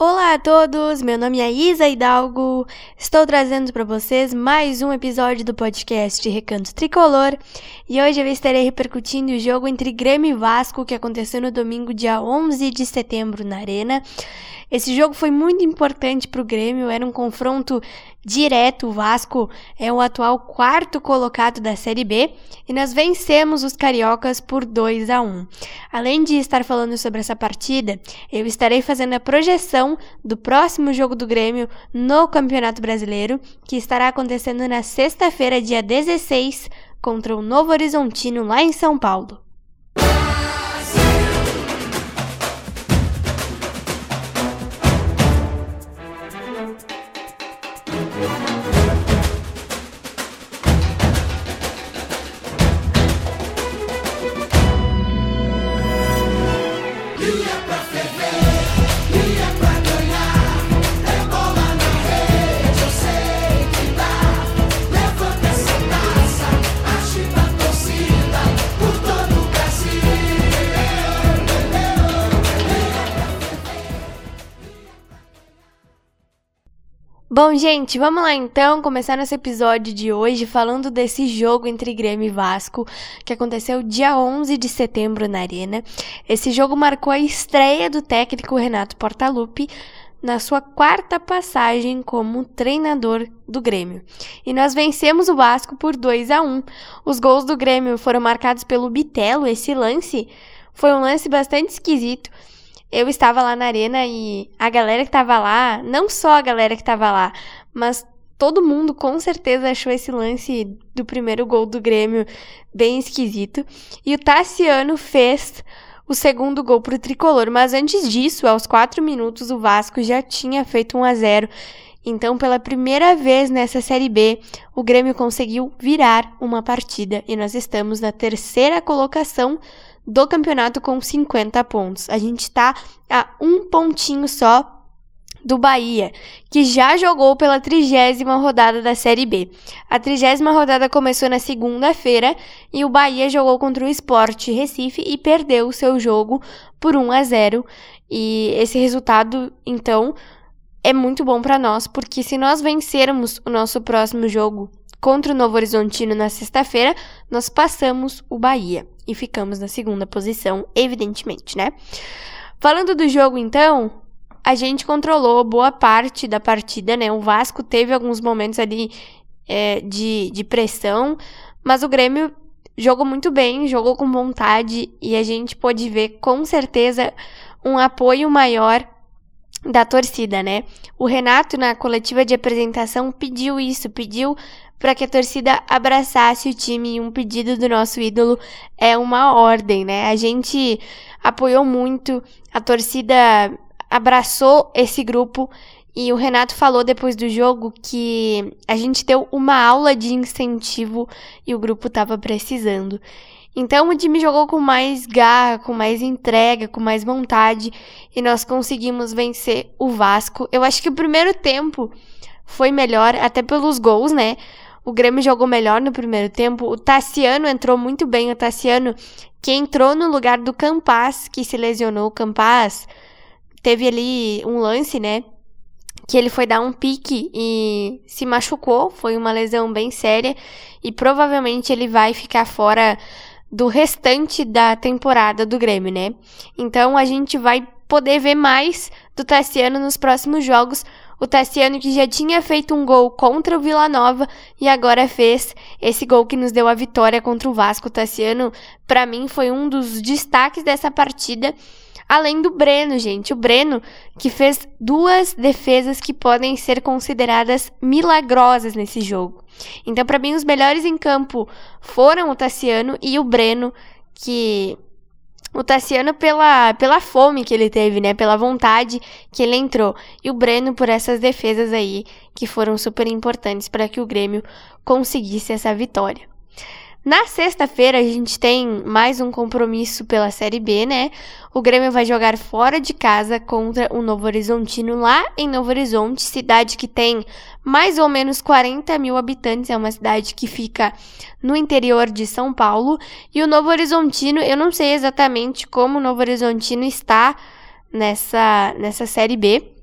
Olá a todos, meu nome é Isa Hidalgo. Estou trazendo para vocês mais um episódio do podcast Recanto Tricolor e hoje eu estarei repercutindo o jogo entre Grêmio e Vasco que aconteceu no domingo, dia 11 de setembro, na Arena. Esse jogo foi muito importante para o Grêmio, era um confronto direto. O Vasco é o atual quarto colocado da Série B e nós vencemos os cariocas por 2 a 1. Além de estar falando sobre essa partida, eu estarei fazendo a projeção do próximo jogo do Grêmio no Campeonato Brasileiro, que estará acontecendo na sexta-feira, dia 16, contra o Novo Horizontino lá em São Paulo. Bom, gente, vamos lá então começar nosso episódio de hoje falando desse jogo entre Grêmio e Vasco que aconteceu dia 11 de setembro na Arena. Esse jogo marcou a estreia do técnico Renato Portaluppi na sua quarta passagem como treinador do Grêmio. E nós vencemos o Vasco por 2 a 1. Os gols do Grêmio foram marcados pelo Bitelo. Esse lance foi um lance bastante esquisito eu estava lá na arena e a galera que estava lá, não só a galera que estava lá, mas todo mundo com certeza achou esse lance do primeiro gol do Grêmio bem esquisito. E o Tassiano fez o segundo gol para o tricolor, mas antes disso, aos 4 minutos, o Vasco já tinha feito 1 a 0. Então, pela primeira vez nessa Série B, o Grêmio conseguiu virar uma partida e nós estamos na terceira colocação do campeonato com 50 pontos. A gente está a um pontinho só do Bahia, que já jogou pela trigésima rodada da Série B. A trigésima rodada começou na segunda-feira e o Bahia jogou contra o Sport Recife e perdeu o seu jogo por 1 a 0. E esse resultado, então, é muito bom para nós, porque se nós vencermos o nosso próximo jogo contra o Novo Horizontino na sexta-feira, nós passamos o Bahia e ficamos na segunda posição, evidentemente, né? Falando do jogo, então, a gente controlou boa parte da partida, né? O Vasco teve alguns momentos ali é, de, de pressão, mas o Grêmio jogou muito bem, jogou com vontade e a gente pôde ver com certeza um apoio maior da torcida, né? O Renato, na coletiva de apresentação, pediu isso, pediu para que a torcida abraçasse o time e um pedido do nosso ídolo é uma ordem, né? A gente apoiou muito, a torcida abraçou esse grupo e o Renato falou depois do jogo que a gente deu uma aula de incentivo e o grupo estava precisando. Então o time jogou com mais garra, com mais entrega, com mais vontade e nós conseguimos vencer o Vasco. Eu acho que o primeiro tempo foi melhor, até pelos gols, né? O Grêmio jogou melhor no primeiro tempo. O Tassiano entrou muito bem. O Tassiano, que entrou no lugar do Campas, que se lesionou. O Campas teve ali um lance, né? Que ele foi dar um pique e se machucou. Foi uma lesão bem séria. E provavelmente ele vai ficar fora do restante da temporada do Grêmio, né? Então a gente vai poder ver mais do Tassiano nos próximos jogos, o Tassiano que já tinha feito um gol contra o Vila Nova e agora fez esse gol que nos deu a vitória contra o Vasco. O Tassiano, para mim, foi um dos destaques dessa partida. Além do Breno, gente. O Breno que fez duas defesas que podem ser consideradas milagrosas nesse jogo. Então, para mim, os melhores em campo foram o Tassiano e o Breno, que o Tassiano pela, pela fome que ele teve, né? Pela vontade que ele entrou. E o Breno por essas defesas aí que foram super importantes para que o Grêmio conseguisse essa vitória. Na sexta-feira, a gente tem mais um compromisso pela Série B, né? O Grêmio vai jogar fora de casa contra o Novo Horizontino, lá em Novo Horizonte, cidade que tem mais ou menos 40 mil habitantes. É uma cidade que fica no interior de São Paulo. E o Novo Horizontino, eu não sei exatamente como o Novo Horizontino está nessa, nessa Série B.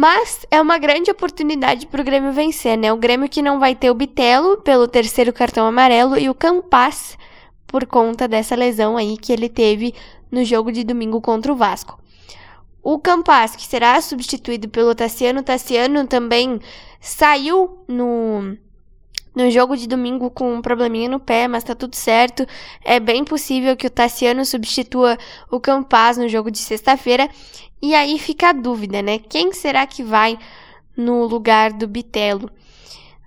Mas é uma grande oportunidade para o Grêmio vencer, né? O Grêmio que não vai ter o Bitelo pelo terceiro cartão amarelo e o Campas por conta dessa lesão aí que ele teve no jogo de domingo contra o Vasco. O Campas, que será substituído pelo Tassiano, Tassiano também saiu no, no jogo de domingo com um probleminha no pé, mas tá tudo certo. É bem possível que o Tassiano substitua o Campas no jogo de sexta-feira. E aí fica a dúvida, né? Quem será que vai no lugar do Bitelo?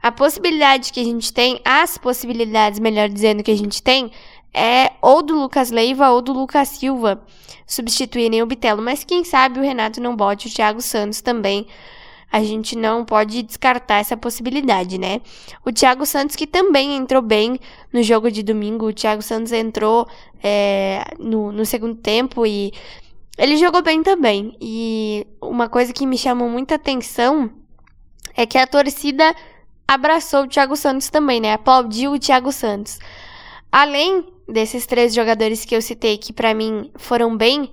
A possibilidade que a gente tem, as possibilidades, melhor dizendo, que a gente tem, é ou do Lucas Leiva ou do Lucas Silva substituírem o Bitelo. Mas quem sabe o Renato não bote o Thiago Santos também. A gente não pode descartar essa possibilidade, né? O Thiago Santos, que também entrou bem no jogo de domingo. O Thiago Santos entrou é, no, no segundo tempo e ele jogou bem também. E uma coisa que me chamou muita atenção é que a torcida abraçou o Thiago Santos também, né? Aplaudiu o Thiago Santos. Além desses três jogadores que eu citei que para mim foram bem,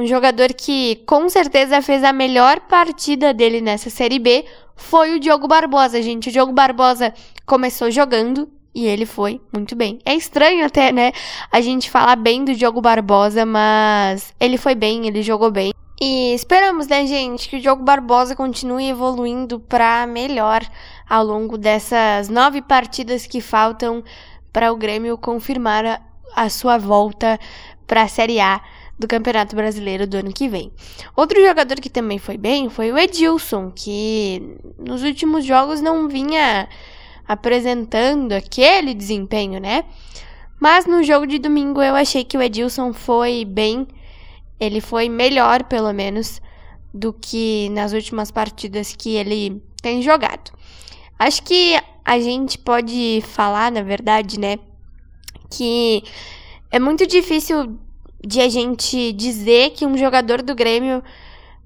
um jogador que com certeza fez a melhor partida dele nessa Série B foi o Diogo Barbosa, gente. O Diogo Barbosa começou jogando e ele foi muito bem. É estranho até, né, a gente falar bem do Diogo Barbosa, mas ele foi bem, ele jogou bem. E esperamos, né, gente, que o Diogo Barbosa continue evoluindo para melhor ao longo dessas nove partidas que faltam para o Grêmio confirmar a, sua volta para a Série A do Campeonato Brasileiro do ano que vem. Outro jogador que também foi bem foi o Edilson, que nos últimos jogos não vinha apresentando aquele desempenho, né? Mas no jogo de domingo eu achei que o Edilson foi bem, ele foi melhor, pelo menos, do que nas últimas partidas que ele tem jogado. Acho que a gente pode falar, na verdade, né, que é muito difícil de a gente dizer que um jogador do Grêmio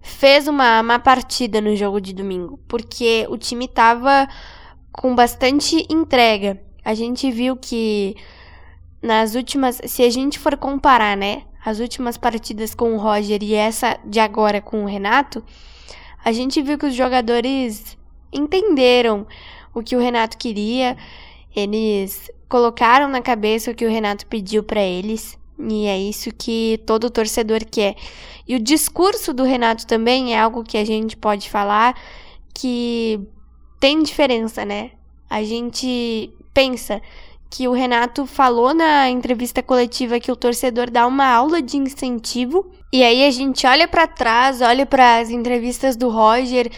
fez uma má partida no jogo de domingo, porque o time tava com bastante entrega. A gente viu que nas últimas, se a gente for comparar, né, as últimas partidas com o Roger e essa de agora com o Renato, a gente viu que os jogadores entenderam o que o Renato queria, eles colocaram na cabeça o que o Renato pediu para eles, e é isso que todo torcedor quer. E o discurso do Renato também é algo que a gente pode falar que tem diferença, né? A gente pensa que o Renato falou na entrevista coletiva que o torcedor dá uma aula de incentivo, e aí a gente olha para trás, olha para as entrevistas do Roger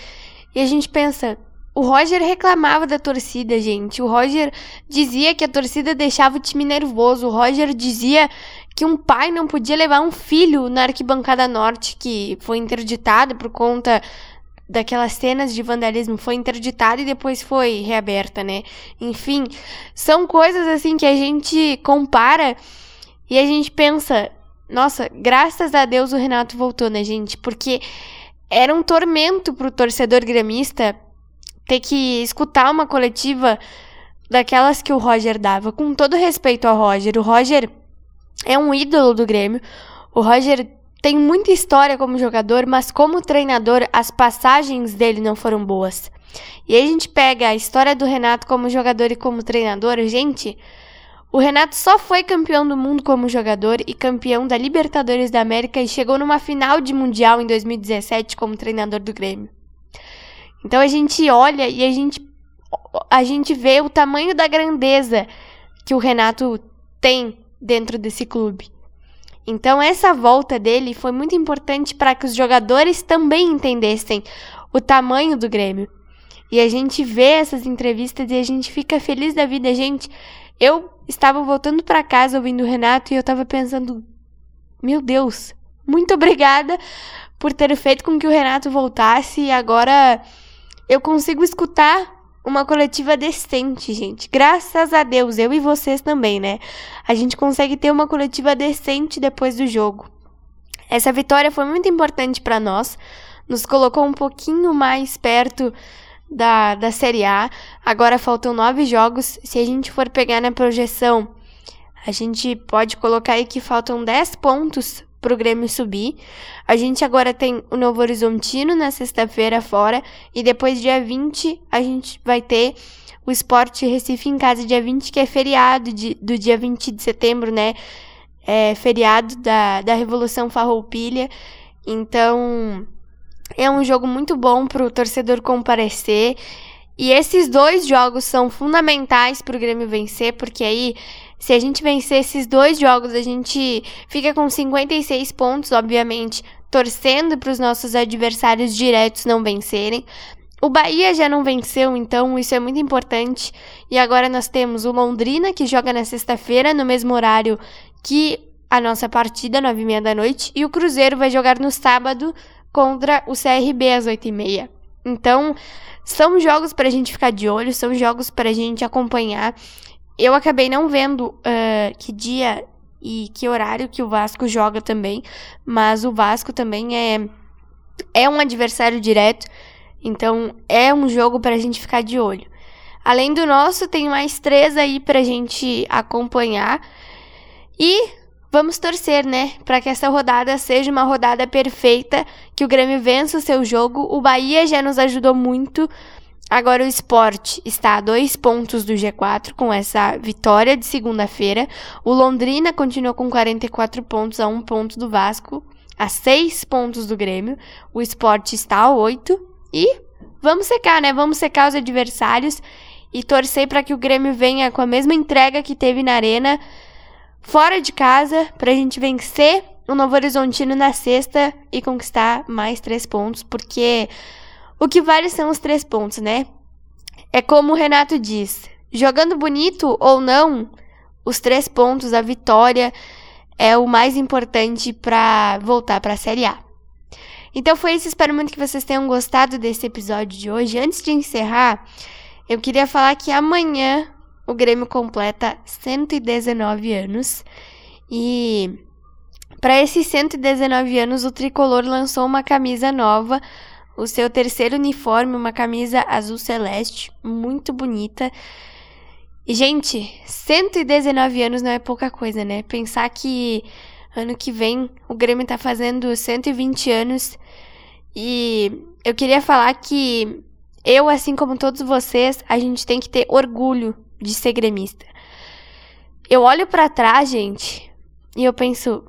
e a gente pensa, o Roger reclamava da torcida, gente. O Roger dizia que a torcida deixava o time nervoso. O Roger dizia que um pai não podia levar um filho na arquibancada norte, que foi interditada por conta daquelas cenas de vandalismo. Foi interditada e depois foi reaberta, né? Enfim, são coisas assim que a gente compara e a gente pensa: nossa, graças a Deus o Renato voltou, né, gente? Porque era um tormento pro torcedor gremista ter que escutar uma coletiva daquelas que o Roger dava. Com todo respeito ao Roger, o Roger é um ídolo do Grêmio. O Roger tem muita história como jogador, mas como treinador, as passagens dele não foram boas. E aí a gente pega a história do Renato como jogador e como treinador, gente. O Renato só foi campeão do mundo como jogador e campeão da Libertadores da América e chegou numa final de Mundial em 2017 como treinador do Grêmio. Então a gente olha e a gente, a gente vê o tamanho da grandeza que o Renato tem dentro desse clube. Então essa volta dele foi muito importante para que os jogadores também entendessem o tamanho do Grêmio. E a gente vê essas entrevistas e a gente fica feliz da vida, gente. Eu estava voltando para casa ouvindo o Renato e eu estava pensando, meu Deus, muito obrigada por ter feito com que o Renato voltasse e agora eu consigo escutar uma coletiva decente, gente. Graças a Deus, eu e vocês também, né? A gente consegue ter uma coletiva decente depois do jogo. Essa vitória foi muito importante para nós, nos colocou um pouquinho mais perto da, da Série A. Agora faltam nove jogos. Se a gente for pegar na projeção, a gente pode colocar aí que faltam dez pontos pro Grêmio subir. A gente agora tem o Novo Horizontino na sexta-feira fora e depois dia 20 a gente vai ter o Esporte Recife em casa dia 20, que é feriado de, do dia 20 de setembro, né? É feriado da, da Revolução Farroupilha. Então, é um jogo muito bom para o torcedor comparecer. E esses dois jogos são fundamentais para o Grêmio vencer, porque aí, se a gente vencer esses dois jogos, a gente fica com 56 pontos, obviamente, torcendo para os nossos adversários diretos não vencerem. O Bahia já não venceu, então isso é muito importante. E agora nós temos o Londrina, que joga na sexta-feira, no mesmo horário que a nossa partida, nove e meia da noite. E o Cruzeiro vai jogar no sábado contra o CRB às oito e meia. Então, são jogos para a gente ficar de olho, são jogos para a gente acompanhar. Eu acabei não vendo uh, que dia e que horário que o Vasco joga também, mas o Vasco também é, é um adversário direto, então é um jogo para a gente ficar de olho. Além do nosso, tem mais três aí para a gente acompanhar. E Vamos torcer, né, para que essa rodada seja uma rodada perfeita, que o Grêmio vença o seu jogo. O Bahia já nos ajudou muito. Agora o esporte está a dois pontos do G4 com essa vitória de segunda-feira. O Londrina continua com 44 pontos a um ponto do Vasco, a seis pontos do Grêmio. O esporte está a oito. E vamos secar, né? Vamos secar os adversários e torcer para que o Grêmio venha com a mesma entrega que teve na Arena fora de casa para a gente vencer o Novo Horizontino na sexta e conquistar mais três pontos, porque o que vale são os três pontos, né? É como o Renato diz: jogando bonito ou não, os três pontos, a vitória é o mais importante para voltar para a Série A. Então foi isso, espero muito que vocês tenham gostado desse episódio de hoje. Antes de encerrar, eu queria falar que amanhã o Grêmio completa 119 anos e para esses 119 anos o tricolor lançou uma camisa nova, o seu terceiro uniforme, uma camisa azul celeste, muito bonita. E gente, 119 anos não é pouca coisa, né? Pensar que ano que vem o Grêmio tá fazendo 120 anos e eu queria falar que eu, assim como todos vocês, a gente tem que ter orgulho de ser gremista. Eu olho para trás, gente, e eu penso,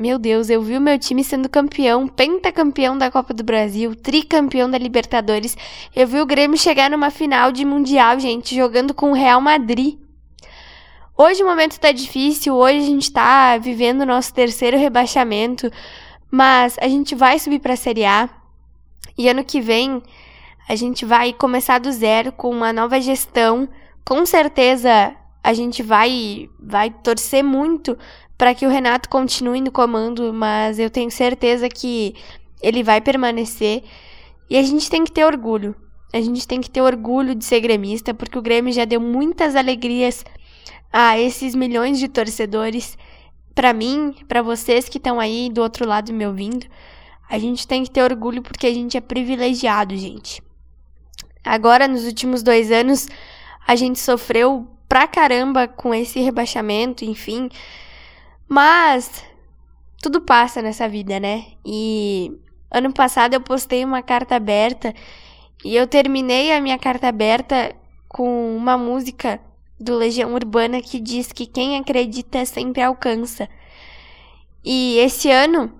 meu Deus, eu vi o meu time sendo campeão, pentacampeão da Copa do Brasil, tricampeão da Libertadores. Eu vi o Grêmio chegar numa final de Mundial, gente, jogando com o Real Madrid. Hoje o momento tá difícil, hoje a gente tá vivendo o nosso terceiro rebaixamento, mas a gente vai subir para a Série A. E ano que vem a gente vai começar do zero com uma nova gestão, com certeza a gente vai vai torcer muito para que o Renato continue no comando, mas eu tenho certeza que ele vai permanecer e a gente tem que ter orgulho. A gente tem que ter orgulho de ser gremista, porque o Grêmio já deu muitas alegrias a esses milhões de torcedores. Para mim, para vocês que estão aí do outro lado me ouvindo, a gente tem que ter orgulho porque a gente é privilegiado, gente. Agora, nos últimos dois anos, a gente sofreu pra caramba com esse rebaixamento, enfim. Mas tudo passa nessa vida, né? E ano passado eu postei uma carta aberta e eu terminei a minha carta aberta com uma música do Legião Urbana que diz que quem acredita sempre alcança. E esse ano,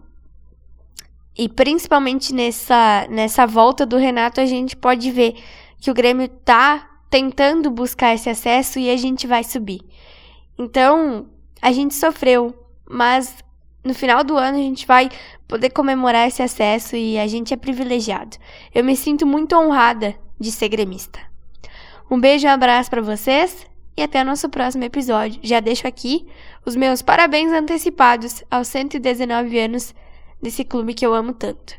e principalmente nessa, nessa volta do Renato, a gente pode ver que o Grêmio tá tentando buscar esse acesso e a gente vai subir. Então, a gente sofreu, mas no final do ano a gente vai poder comemorar esse acesso e a gente é privilegiado. Eu me sinto muito honrada de ser gremista. Um beijo e um abraço para vocês e até o nosso próximo episódio. Já deixo aqui os meus parabéns antecipados aos 119 anos desse clube que eu amo tanto.